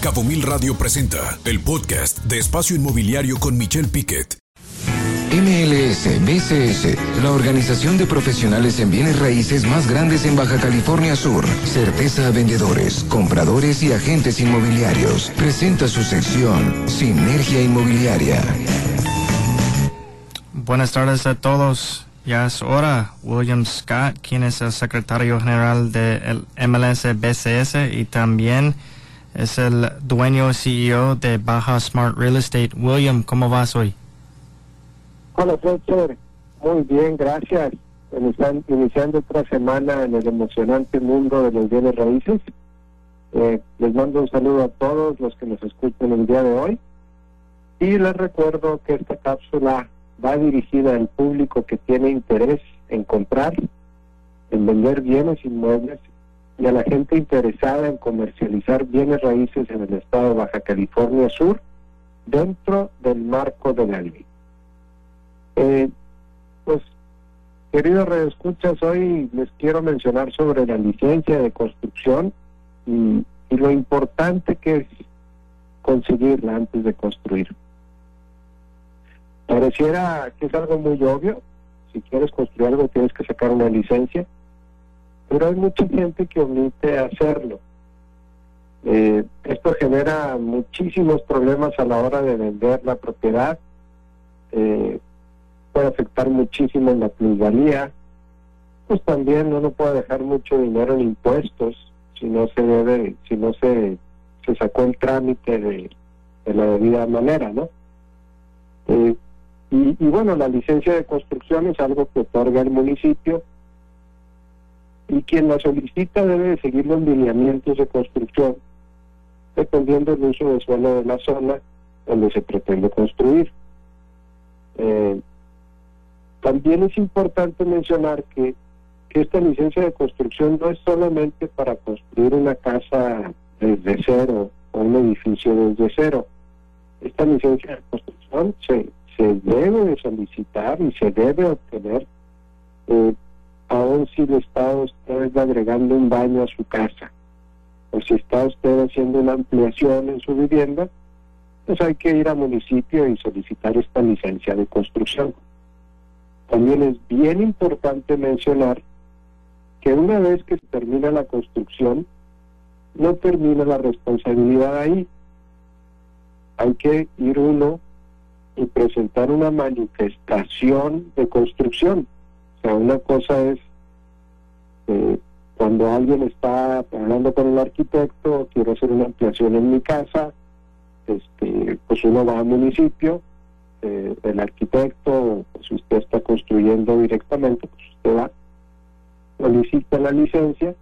Cabo Mil Radio presenta el podcast de Espacio Inmobiliario con Michelle Piquet. MLS BCS, la organización de profesionales en bienes raíces más grandes en Baja California Sur. Certeza a vendedores, compradores y agentes inmobiliarios. Presenta su sección Sinergia Inmobiliaria. Buenas tardes a todos. Ya es hora. William Scott, quien es el secretario general del MLS BCS y también es el dueño CEO de Baja Smart Real Estate. William, ¿cómo vas hoy? Hola, Fletcher. Muy bien, gracias. Están iniciando otra semana en el emocionante mundo de los bienes raíces. Eh, les mando un saludo a todos los que nos escuchan el día de hoy. Y les recuerdo que esta cápsula va dirigida al público que tiene interés en comprar, en vender bienes inmuebles y a la gente interesada en comercializar bienes raíces en el estado de Baja California Sur dentro del marco de la ley. Eh, pues, queridos redescuchas, hoy les quiero mencionar sobre la licencia de construcción y, y lo importante que es conseguirla antes de construir. Pareciera que es algo muy obvio, si quieres construir algo tienes que sacar una licencia, pero hay mucha gente que omite hacerlo. Eh, esto genera muchísimos problemas a la hora de vender la propiedad, eh, puede afectar muchísimo en la plusvalía, pues también uno puede dejar mucho dinero en impuestos si no se debe, si no se, se sacó el trámite de, la debida manera, ¿no? Eh, y, y bueno, la licencia de construcción es algo que otorga el municipio y quien la solicita debe seguir los lineamientos de construcción dependiendo del uso de suelo de la zona donde se pretende construir. Eh, también es importante mencionar que, que, esta licencia de construcción no es solamente para construir una casa desde cero o un edificio desde cero. Esta licencia de construcción se, se debe de solicitar y se debe obtener eh, si el Estado usted agregando un baño a su casa, o si está usted haciendo una ampliación en su vivienda, pues hay que ir al municipio y solicitar esta licencia de construcción. También es bien importante mencionar que una vez que se termina la construcción, no termina la responsabilidad ahí. Hay que ir uno y presentar una manifestación de construcción o sea, una cosa es eh, cuando alguien está hablando con el arquitecto, quiero hacer una ampliación en mi casa, este, pues uno va al municipio, eh, el arquitecto, pues usted está construyendo directamente, pues usted va, solicita la licencia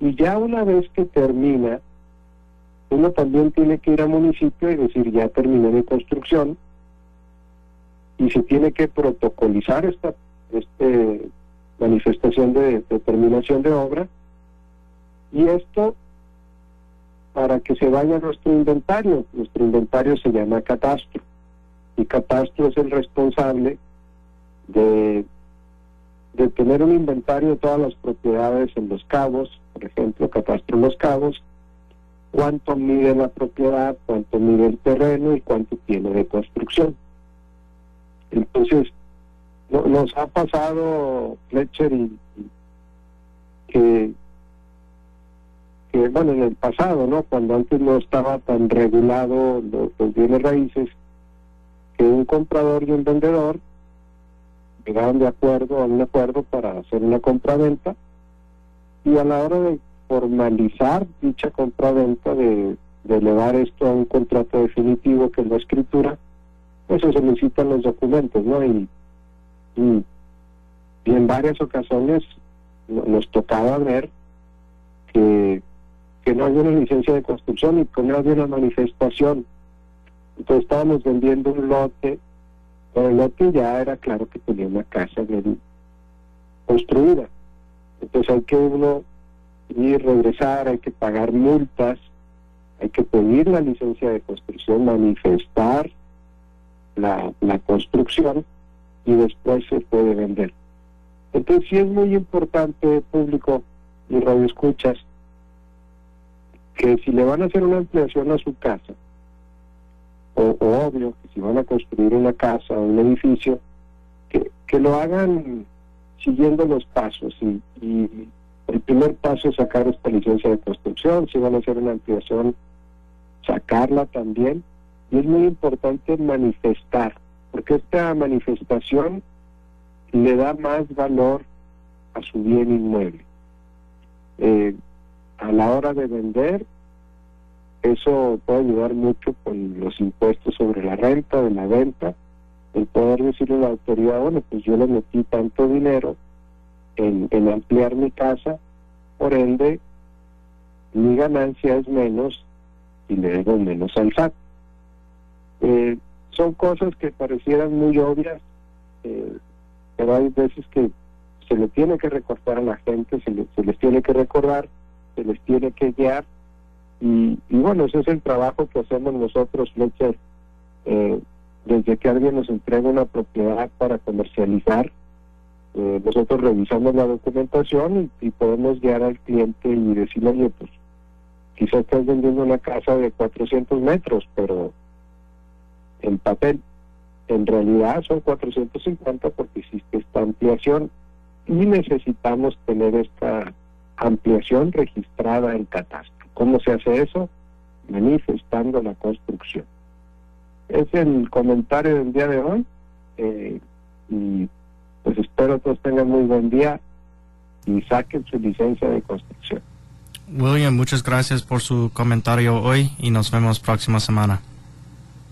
y ya una vez que termina, uno también tiene que ir al municipio y decir ya terminé mi construcción y se tiene que protocolizar esta este, manifestación de, determinación de obra y esto para que se vaya nuestro inventario. Nuestro inventario se llama catastro y catastro es el responsable de, de tener un inventario de todas las propiedades en los cabos, por ejemplo, catastro en los cabos, cuánto mide la propiedad, cuánto mide el terreno y cuánto tiene de construcción. Entonces, nos ha pasado Fletcher y, que bueno en el pasado no cuando antes no estaba tan regulado los, bienes raíces que un comprador y un vendedor llegaban de acuerdo a un acuerdo para hacer una compraventa y a la hora de formalizar dicha compraventa de, de elevar esto a un contrato definitivo que es la escritura pues se solicitan los documentos no y y, en varias ocasiones nos tocaba ver que, que no había una licencia de construcción y que no había una manifestación. Entonces estábamos vendiendo un lote, pero el lote ya era claro que tenía una casa bien construida. Entonces hay que uno ir, regresar, hay que pagar multas, hay que pedir la licencia de construcción, manifestar la, la construcción y después se puede vender. Entonces sí es muy importante, público y radioescuchas, que si le van a hacer una ampliación a su casa, o, obvio que si van a construir una casa o un edificio, que, que lo hagan siguiendo los pasos y, y el primer paso es sacar esta licencia de construcción, si van a hacer una ampliación, sacarla también. Y es muy importante manifestar, porque esta manifestación le da más valor a su bien inmueble. Eh, a la hora de vender, eso puede ayudar mucho con los impuestos sobre la renta, de la venta, el poder decirle a la autoridad, bueno, pues yo le metí tanto dinero en, ampliar mi casa, por ende, mi ganancia es menos y le debo menos al SAT. Eh, son cosas que parecieran muy obvias, eh, pero hay veces que se le tiene que recortar a la gente, se, se les tiene que recordar, se les tiene que guiar, y, bueno, ese es el trabajo que hacemos nosotros, Fletcher, eh, desde que alguien nos entrega una propiedad para comercializar, eh, nosotros revisamos la documentación y, podemos guiar al cliente y decirle, oye, pues quizás estás vendiendo una casa de 400 metros, pero en papel, en realidad son 450 porque existe esta ampliación y necesitamos tener esta ampliación registrada en catastro. ¿Cómo se hace eso? Manifestando la construcción. Es el comentario del día de hoy eh, y pues espero todos tengan muy buen día y saquen su licencia de construcción. William, muchas gracias por su comentario hoy y nos vemos próxima semana.